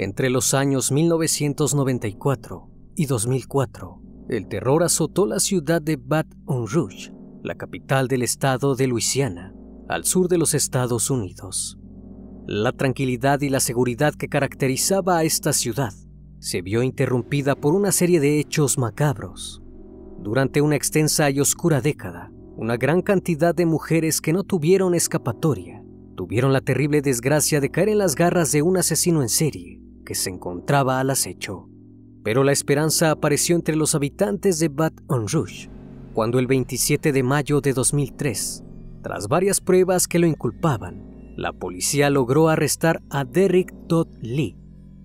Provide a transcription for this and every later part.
Entre los años 1994 y 2004, el terror azotó la ciudad de Baton Rouge, la capital del estado de Luisiana, al sur de los Estados Unidos. La tranquilidad y la seguridad que caracterizaba a esta ciudad se vio interrumpida por una serie de hechos macabros. Durante una extensa y oscura década, una gran cantidad de mujeres que no tuvieron escapatoria tuvieron la terrible desgracia de caer en las garras de un asesino en serie que se encontraba al acecho. Pero la esperanza apareció entre los habitantes de Baton Rouge cuando el 27 de mayo de 2003, tras varias pruebas que lo inculpaban, la policía logró arrestar a Derrick Todd Lee.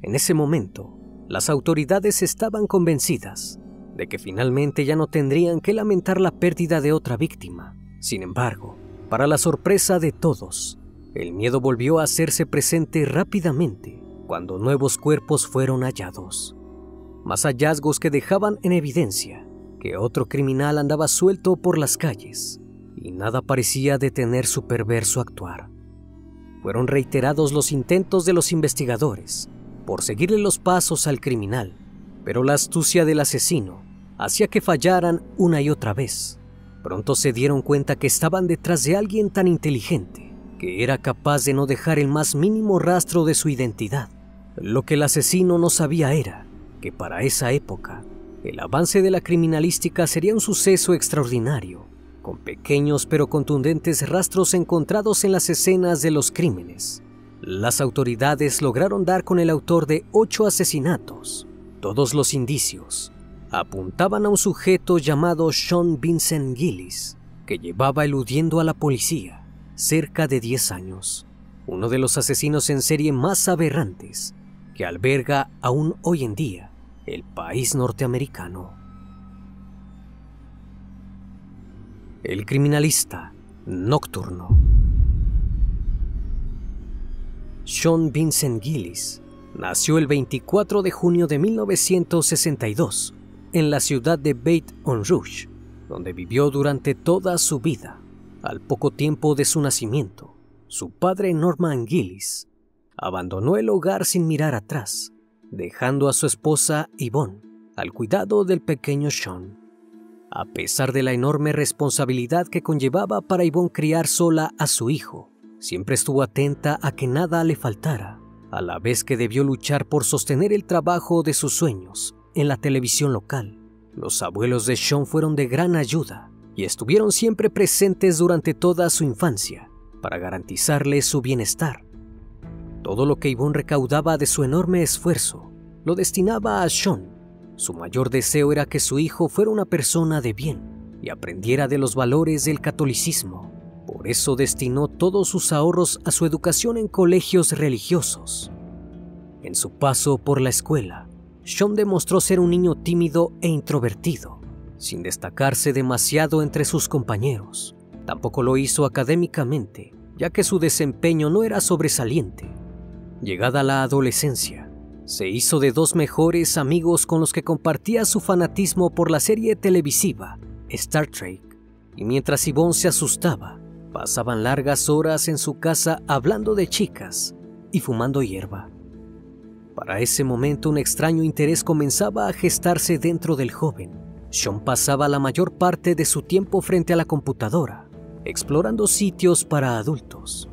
En ese momento, las autoridades estaban convencidas de que finalmente ya no tendrían que lamentar la pérdida de otra víctima. Sin embargo, para la sorpresa de todos, el miedo volvió a hacerse presente rápidamente cuando nuevos cuerpos fueron hallados. Más hallazgos que dejaban en evidencia que otro criminal andaba suelto por las calles y nada parecía detener su perverso actuar. Fueron reiterados los intentos de los investigadores por seguirle los pasos al criminal, pero la astucia del asesino hacía que fallaran una y otra vez. Pronto se dieron cuenta que estaban detrás de alguien tan inteligente que era capaz de no dejar el más mínimo rastro de su identidad. Lo que el asesino no sabía era que para esa época el avance de la criminalística sería un suceso extraordinario, con pequeños pero contundentes rastros encontrados en las escenas de los crímenes. Las autoridades lograron dar con el autor de ocho asesinatos. Todos los indicios apuntaban a un sujeto llamado Sean Vincent Gillis, que llevaba eludiendo a la policía cerca de 10 años. Uno de los asesinos en serie más aberrantes que alberga aún hoy en día el país norteamericano. El criminalista nocturno. Sean Vincent Gillis nació el 24 de junio de 1962 en la ciudad de Baton Rouge, donde vivió durante toda su vida. Al poco tiempo de su nacimiento, su padre Norman Gillis abandonó el hogar sin mirar atrás, dejando a su esposa Yvonne al cuidado del pequeño Sean. A pesar de la enorme responsabilidad que conllevaba para Yvonne criar sola a su hijo, siempre estuvo atenta a que nada le faltara, a la vez que debió luchar por sostener el trabajo de sus sueños en la televisión local. Los abuelos de Sean fueron de gran ayuda y estuvieron siempre presentes durante toda su infancia para garantizarle su bienestar todo lo que Yvonne recaudaba de su enorme esfuerzo lo destinaba a Sean. Su mayor deseo era que su hijo fuera una persona de bien y aprendiera de los valores del catolicismo. Por eso destinó todos sus ahorros a su educación en colegios religiosos. En su paso por la escuela, Sean demostró ser un niño tímido e introvertido, sin destacarse demasiado entre sus compañeros. Tampoco lo hizo académicamente, ya que su desempeño no era sobresaliente. Llegada la adolescencia, se hizo de dos mejores amigos con los que compartía su fanatismo por la serie televisiva Star Trek, y mientras Yvonne se asustaba, pasaban largas horas en su casa hablando de chicas y fumando hierba. Para ese momento un extraño interés comenzaba a gestarse dentro del joven. Sean pasaba la mayor parte de su tiempo frente a la computadora, explorando sitios para adultos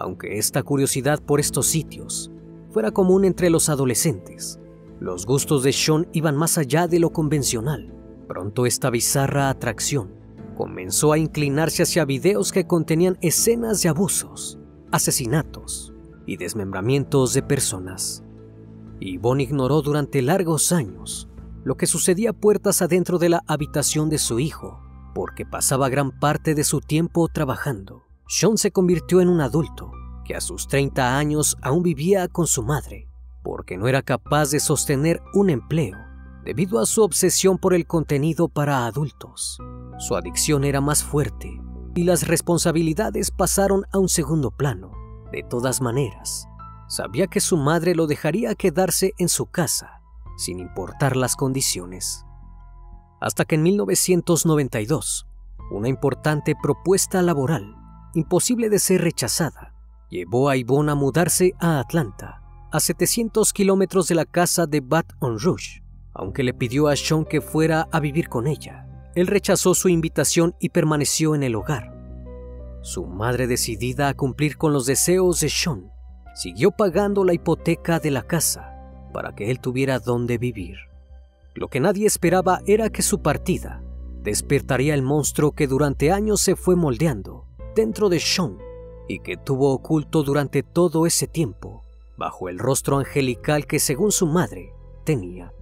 aunque esta curiosidad por estos sitios esto era común entre los adolescentes. Los gustos de Sean iban más allá de lo convencional. Pronto esta bizarra atracción comenzó a inclinarse hacia videos que contenían escenas de abusos, asesinatos y desmembramientos de personas. Yvonne ignoró durante largos años lo que sucedía puertas adentro de la habitación de su hijo, porque pasaba gran parte de su tiempo trabajando. Sean se convirtió en un adulto que a sus 30 años aún vivía con su madre, porque no era capaz de sostener un empleo debido a su obsesión por el contenido para adultos. Su adicción era más fuerte y las responsabilidades pasaron a un segundo plano. De todas maneras, sabía que su madre lo dejaría quedarse en su casa, sin importar las condiciones. Hasta que en 1992, una importante propuesta laboral, imposible de ser rechazada, llevó a Yvonne a mudarse a Atlanta, a 700 kilómetros de la casa de Baton Rouge, aunque le pidió a Sean que fuera a vivir con ella. Él rechazó su invitación y permaneció en el hogar. Su madre, decidida a cumplir con los deseos de Sean, siguió pagando la hipoteca de la casa para que él tuviera dónde vivir. Lo que nadie esperaba era que su partida despertaría el monstruo que durante años se fue moldeando dentro de Sean y que tuvo oculto durante todo ese tiempo bajo el rostro angelical que según su madre tenía.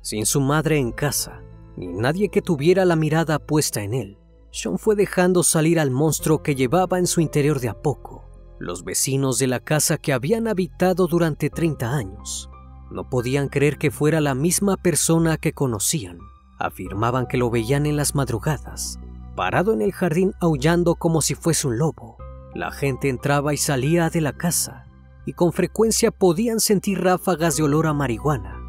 Sin su madre en casa, ni nadie que tuviera la mirada puesta en él, Sean fue dejando salir al monstruo que llevaba en su interior de a poco. Los vecinos de la casa que habían habitado durante 30 años no podían creer que fuera la misma persona que conocían. Afirmaban que lo veían en las madrugadas, parado en el jardín aullando como si fuese un lobo. La gente entraba y salía de la casa y con frecuencia podían sentir ráfagas de olor a marihuana.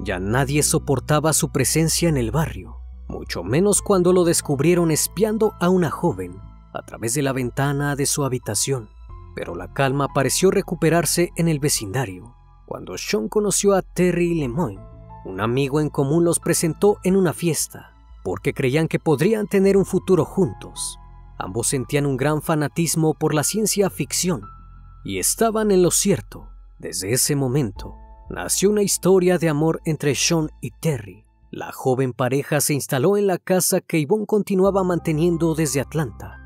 Ya nadie soportaba su presencia en el barrio, mucho menos cuando lo descubrieron espiando a una joven a través de la ventana de su habitación. Pero la calma pareció recuperarse en el vecindario. Cuando Sean conoció a Terry Lemoyne, un amigo en común los presentó en una fiesta, porque creían que podrían tener un futuro juntos. Ambos sentían un gran fanatismo por la ciencia ficción y estaban en lo cierto. Desde ese momento, nació una historia de amor entre Sean y Terry. La joven pareja se instaló en la casa que Yvonne continuaba manteniendo desde Atlanta,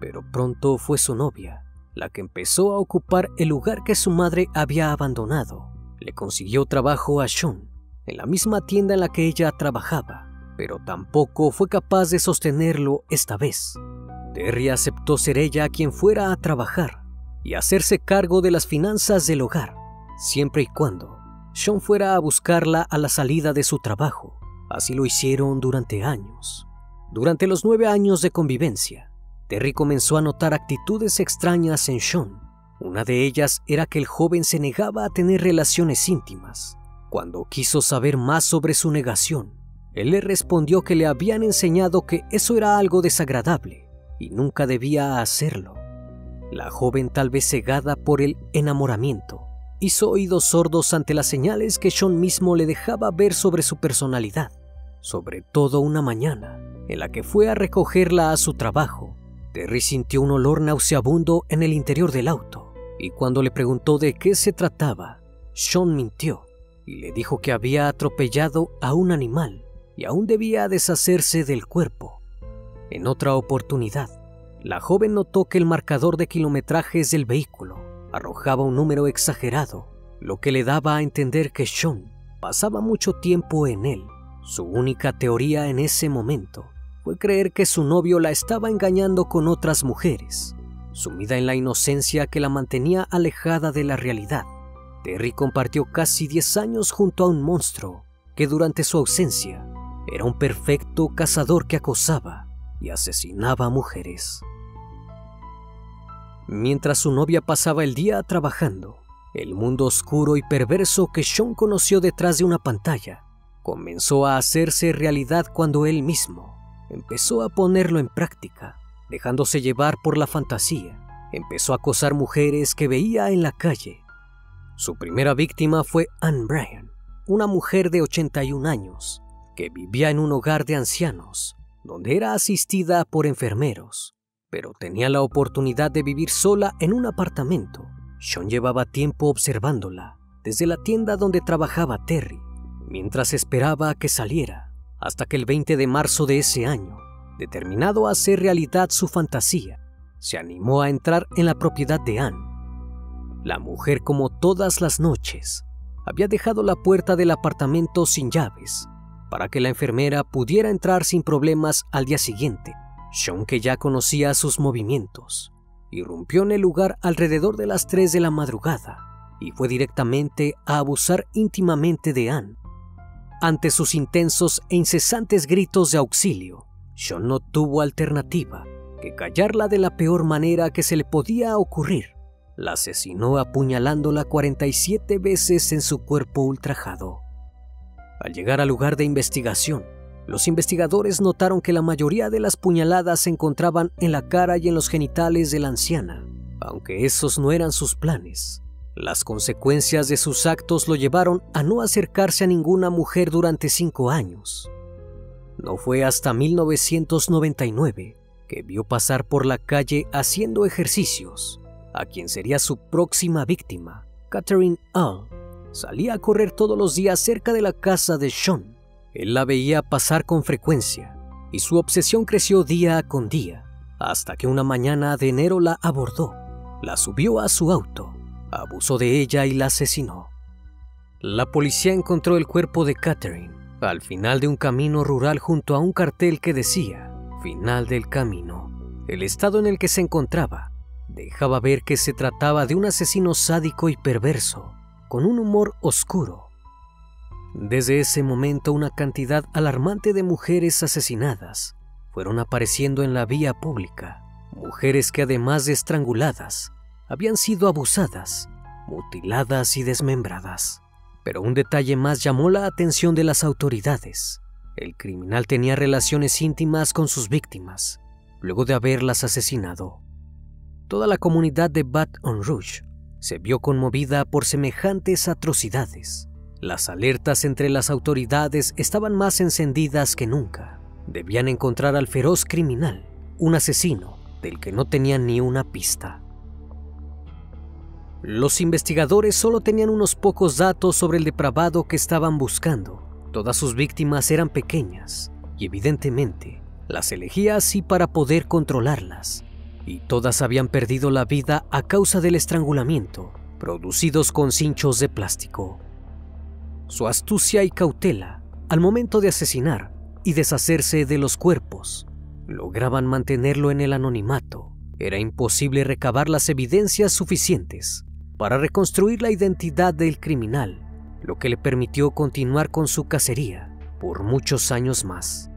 pero pronto fue su novia la que empezó a ocupar el lugar que su madre había abandonado. Le consiguió trabajo a Sean en la misma tienda en la que ella trabajaba, pero tampoco fue capaz de sostenerlo esta vez. Terry aceptó ser ella quien fuera a trabajar y hacerse cargo de las finanzas del hogar, siempre y cuando sean fuera a buscarla a la salida de su trabajo. Así lo hicieron durante años. Durante los nueve años de convivencia, Terry comenzó a notar actitudes extrañas en Sean. Una de ellas era que el joven se negaba a tener relaciones íntimas. Cuando quiso saber más sobre su negación, él le respondió que le habían enseñado que eso era algo desagradable y nunca debía hacerlo. La joven, tal vez cegada por el enamoramiento, hizo oídos sordos ante las señales que Sean mismo le dejaba ver sobre su personalidad, sobre todo una mañana en la que fue a recogerla a su trabajo. Terry sintió un olor nauseabundo en el interior del auto y cuando le preguntó de qué se trataba, Sean mintió y le dijo que había atropellado a un animal y aún debía deshacerse del cuerpo. En otra oportunidad, la joven notó que el marcador de kilometrajes del vehículo arrojaba un número exagerado, lo que le daba a entender que Sean pasaba mucho tiempo en él. Su única teoría en ese momento fue creer que su novio la estaba engañando con otras mujeres, sumida en la inocencia que la mantenía alejada de la realidad. Terry compartió casi 10 años junto a un monstruo que durante su ausencia era un perfecto cazador que acosaba y asesinaba a mujeres. Mientras su novia pasaba el día trabajando, el mundo oscuro y perverso que Sean conoció detrás de una pantalla comenzó a hacerse realidad cuando él mismo empezó a ponerlo en práctica, dejándose llevar por la fantasía. Empezó a acosar mujeres que veía en la calle. Su primera víctima fue Anne Bryan, una mujer de 81 años que vivía en un hogar de ancianos, donde era asistida por enfermeros pero tenía la oportunidad de vivir sola en un apartamento Sean llevaba tiempo observándola desde la tienda donde trabajaba Terry, mientras esperaba a que saliera, hasta que el 20 de marzo de ese año, determinado a hacer realidad su fantasía, se animó a entrar en la propiedad de Anne. La mujer, como todas las noches, había dejado la puerta del apartamento sin llaves para que la enfermera pudiera entrar sin problemas al día siguiente. Sean, que ya conocía sus movimientos, irrumpió en el lugar alrededor de las 3 de la madrugada y fue directamente a abusar íntimamente de Anne. Ante sus intensos e incesantes gritos de auxilio, Sean no tuvo alternativa que callarla de la peor manera que se le podía ocurrir. La asesinó apuñalándola 47 veces en su cuerpo ultrajado. Al llegar al lugar de investigación, los investigadores notaron que la mayoría de las puñaladas se encontraban en la cara y en los genitales de la anciana. Aunque esos no eran sus planes, las consecuencias de sus actos lo llevaron a no acercarse a ninguna mujer durante cinco años. No fue hasta 1999 que vio pasar por la calle haciendo ejercicios a quien sería su próxima víctima, Catherine All. Salía a correr todos los días cerca de la casa de Sean. Él la veía pasar con frecuencia y su obsesión creció día con día, hasta que una mañana de enero la abordó, la subió a su auto, abusó de ella y la asesinó. La policía encontró el cuerpo de Catherine al final de un camino rural junto a un cartel que decía final del camino. El estado en el que se encontraba dejaba ver que se trataba de un asesino sádico y perverso, con un humor oscuro. Desde ese momento una cantidad alarmante de mujeres asesinadas fueron apareciendo en la vía pública, mujeres que además de estranguladas, habían sido abusadas, mutiladas y desmembradas. Pero un detalle más llamó la atención de las autoridades. El criminal tenía relaciones íntimas con sus víctimas, luego de haberlas asesinado. Toda la comunidad de Baton Rouge se vio conmovida por semejantes atrocidades. Las alertas entre las autoridades estaban más encendidas que nunca. Debían encontrar al feroz criminal, un asesino del que no tenían ni una pista. Los investigadores solo tenían unos pocos datos sobre el depravado que estaban buscando. Todas sus víctimas eran pequeñas y evidentemente las elegía así para poder controlarlas. Y todas habían perdido la vida a causa del estrangulamiento, producidos con cinchos de plástico. Su astucia y cautela al momento de asesinar y deshacerse de los cuerpos lograban mantenerlo en el anonimato. Era imposible recabar las evidencias suficientes para reconstruir la identidad del criminal, lo que le permitió continuar con su cacería por muchos años más.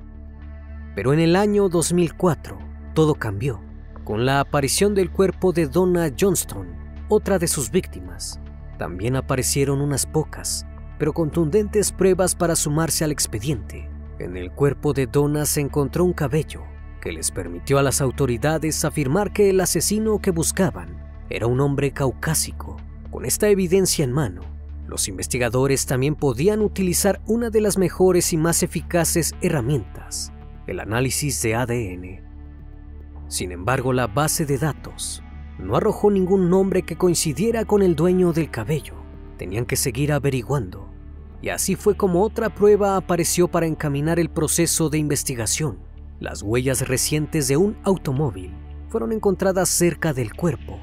Pero en el año 2004 todo cambió, con la aparición del cuerpo de Donna Johnston, otra de sus víctimas. También aparecieron unas pocas, pero contundentes pruebas para sumarse al expediente. En el cuerpo de Donna se encontró un cabello que les permitió a las autoridades afirmar que el asesino que buscaban era un hombre caucásico. Con esta evidencia en mano, los investigadores también podían utilizar una de las mejores y más eficaces herramientas, el análisis de ADN. Sin embargo, la base de datos no arrojó ningún nombre que coincidiera con el dueño del cabello. Tenían que seguir averiguando. Y así fue como otra prueba apareció para encaminar el proceso de investigación. Las huellas recientes de un automóvil fueron encontradas cerca del cuerpo.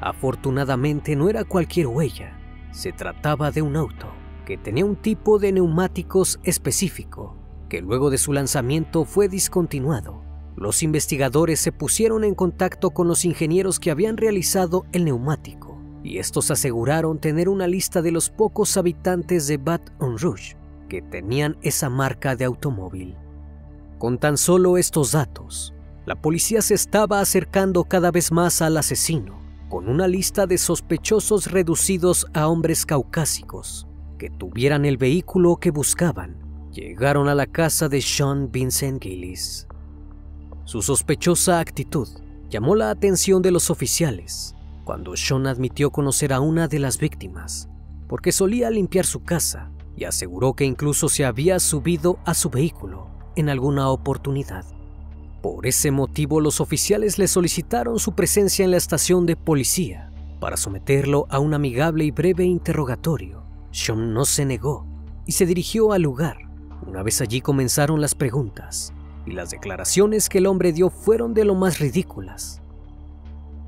Afortunadamente no era cualquier huella, se trataba de un auto que tenía un tipo de neumáticos específico, que luego de su lanzamiento fue discontinuado. Los investigadores se pusieron en contacto con los ingenieros que habían realizado el neumático, y estos aseguraron tener una lista de los pocos habitantes de Baton Rouge que tenían esa marca de automóvil. Con tan solo estos datos, la policía se estaba acercando cada vez más al asesino con una lista de sospechosos reducidos a hombres caucásicos que tuvieran el vehículo que buscaban. Llegaron a la casa de Sean Vincent Gillis. Su sospechosa actitud llamó la atención de los oficiales cuando Sean admitió conocer a una de las víctimas, porque solía limpiar su casa y aseguró que incluso se había subido a su vehículo en alguna oportunidad. Por ese motivo los oficiales le solicitaron su presencia en la estación de policía para someterlo a un amigable y breve interrogatorio. Sean no se negó y se dirigió al lugar. Una vez allí comenzaron las preguntas y las declaraciones que el hombre dio fueron de lo más ridículas.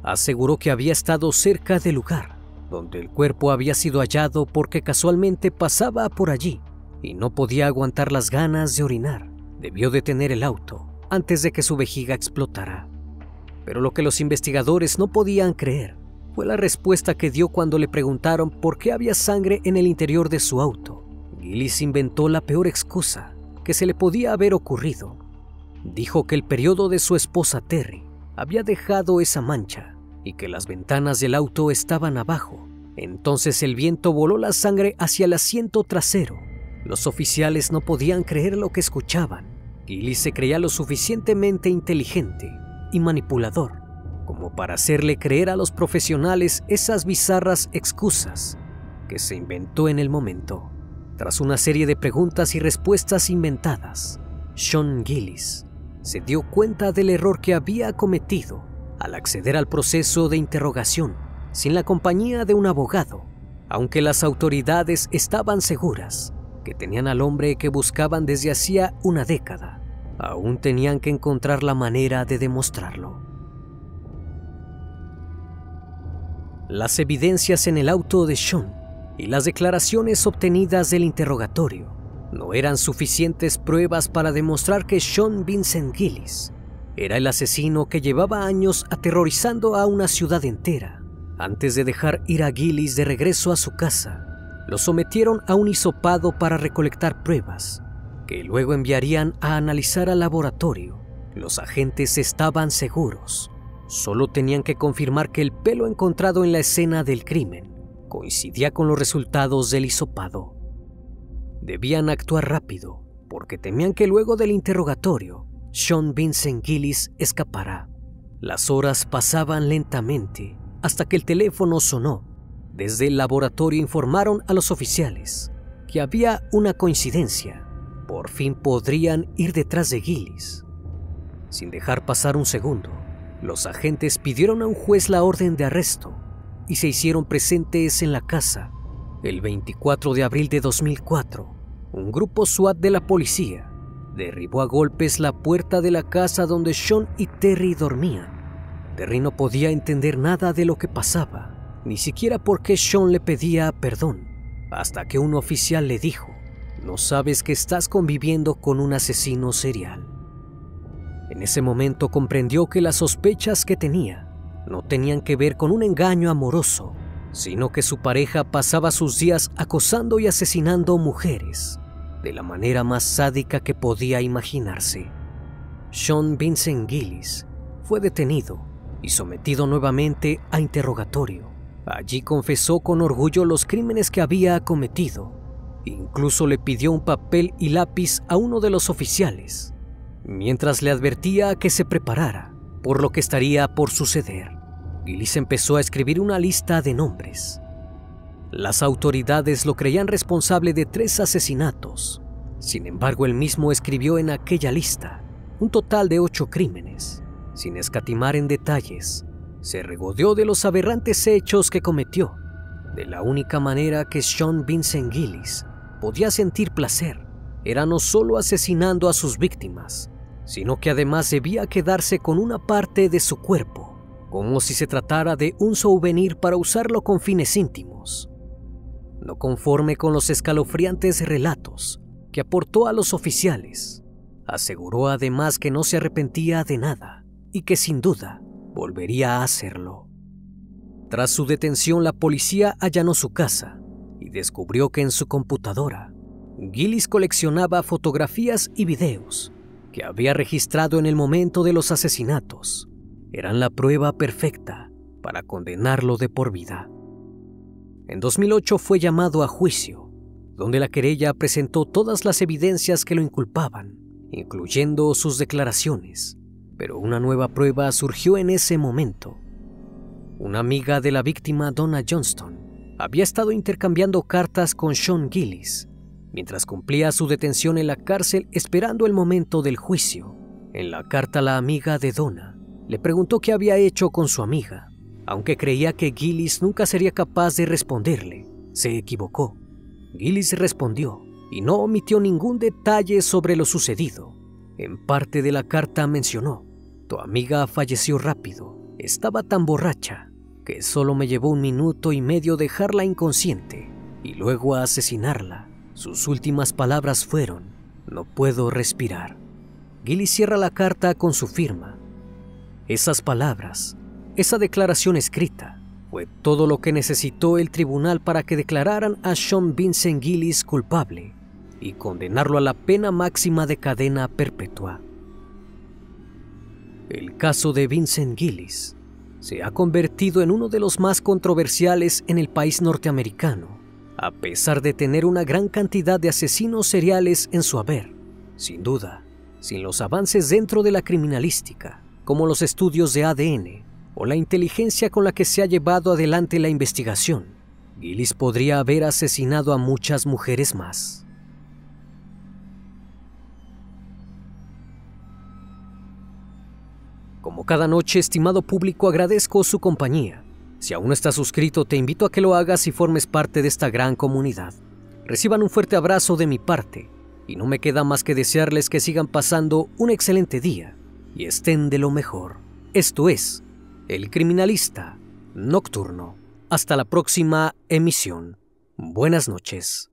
Aseguró que había estado cerca del lugar donde el cuerpo había sido hallado porque casualmente pasaba por allí y no podía aguantar las ganas de orinar. Debió detener el auto antes de que su vejiga explotara. Pero lo que los investigadores no podían creer fue la respuesta que dio cuando le preguntaron por qué había sangre en el interior de su auto. Gillis inventó la peor excusa que se le podía haber ocurrido. Dijo que el periodo de su esposa Terry había dejado esa mancha y que las ventanas del auto estaban abajo. Entonces el viento voló la sangre hacia el asiento trasero. Los oficiales no podían creer lo que escuchaban. Gillis se creía lo suficientemente inteligente y manipulador como para hacerle creer a los profesionales esas bizarras excusas que se inventó en el momento. Tras una serie de preguntas y respuestas inventadas, Sean Gillis se dio cuenta del error que había cometido al acceder al proceso de interrogación sin la compañía de un abogado, aunque las autoridades estaban seguras que tenían al hombre que buscaban desde hacía una década. Aún tenían que encontrar la manera de demostrarlo. Las evidencias en el auto de Sean y las declaraciones obtenidas del interrogatorio no eran suficientes pruebas para demostrar que Sean Vincent Gillis era el asesino que llevaba años aterrorizando a una ciudad entera. Antes de dejar ir a Gillis de regreso a su casa, lo sometieron a un hisopado para recolectar pruebas, que luego enviarían a analizar al laboratorio. Los agentes estaban seguros. Solo tenían que confirmar que el pelo encontrado en la escena del crimen coincidía con los resultados del hisopado. Debían actuar rápido, porque temían que luego del interrogatorio, Sean Vincent Gillis escapará. Las horas pasaban lentamente hasta que el teléfono sonó desde el laboratorio informaron a los oficiales que había una coincidencia. Por fin podrían ir detrás de Gillis. Sin dejar pasar un segundo, los agentes pidieron a un juez la orden de arresto y se hicieron presentes en la casa. El 24 de abril de 2004, un grupo SWAT de la policía derribó a golpes la puerta de la casa donde Sean y Terry dormían. Terry no podía entender nada de lo que pasaba ni siquiera porque Sean le pedía perdón, hasta que un oficial le dijo, no sabes que estás conviviendo con un asesino serial. En ese momento comprendió que las sospechas que tenía no tenían que ver con un engaño amoroso, sino que su pareja pasaba sus días acosando y asesinando mujeres de la manera más sádica que podía imaginarse. Sean Vincent Gillis fue detenido y sometido nuevamente a interrogatorio. Allí confesó con orgullo los crímenes que había cometido. Incluso le pidió un papel y lápiz a uno de los oficiales, mientras le advertía que se preparara por lo que estaría por suceder. Gillis empezó a escribir una lista de nombres. Las autoridades lo creían responsable de tres asesinatos. Sin embargo, él mismo escribió en aquella lista un total de ocho crímenes, sin escatimar en detalles se regodeó de los aberrantes hechos que cometió. De la única manera que Sean Vincent Gillis podía sentir placer era no solo asesinando a sus víctimas, sino que además debía quedarse con una parte de su cuerpo, como si se tratara de un souvenir para usarlo con fines íntimos. No conforme con los escalofriantes relatos que aportó a los oficiales, aseguró además que no se arrepentía de nada y que sin duda volvería a hacerlo. Tras su detención, la policía allanó su casa y descubrió que en su computadora, Gillis coleccionaba fotografías y videos que había registrado en el momento de los asesinatos. Eran la prueba perfecta para condenarlo de por vida. En 2008 fue llamado a juicio, donde la querella presentó todas las evidencias que lo inculpaban, incluyendo sus declaraciones, pero una nueva prueba surgió en ese momento. Una amiga de la víctima, Donna Johnston, había estado intercambiando cartas con Sean Gillis mientras cumplía su detención en la cárcel esperando el momento del juicio. En la carta la amiga de Donna le preguntó qué había hecho con su amiga, Aunque creía que Gillis nunca sería capaz de responderle, se equivocó. Gillis respondió y no omitió ningún detalle sobre lo sucedido. En parte de la carta mencionó, tu amiga falleció rápido, estaba tan borracha que solo me llevó un minuto y medio dejarla inconsciente y luego asesinarla. Sus últimas palabras fueron, no puedo respirar. Gillis cierra la carta con su firma. Esas palabras, esa declaración escrita, fue todo lo que necesitó el tribunal para que declararan a Sean Vincent Gillis culpable y condenarlo a la pena máxima de cadena perpetua. El caso de Vincent Gillis se ha convertido en uno de los más controversiales en el país norteamericano, a pesar de tener una gran cantidad de asesinos seriales en su haber. Sin duda, sin los avances dentro de la criminalística, como los estudios de ADN o la inteligencia con la que se ha llevado adelante la investigación, Gillis podría haber asesinado a muchas mujeres más. Como cada noche, estimado público, agradezco su compañía. Si aún no estás suscrito, te invito a que lo hagas y formes parte de esta gran comunidad. Reciban un fuerte abrazo de mi parte y no me queda más que desearles que sigan pasando un excelente día y estén de lo mejor. Esto es El Criminalista Nocturno. Hasta la próxima emisión. Buenas noches.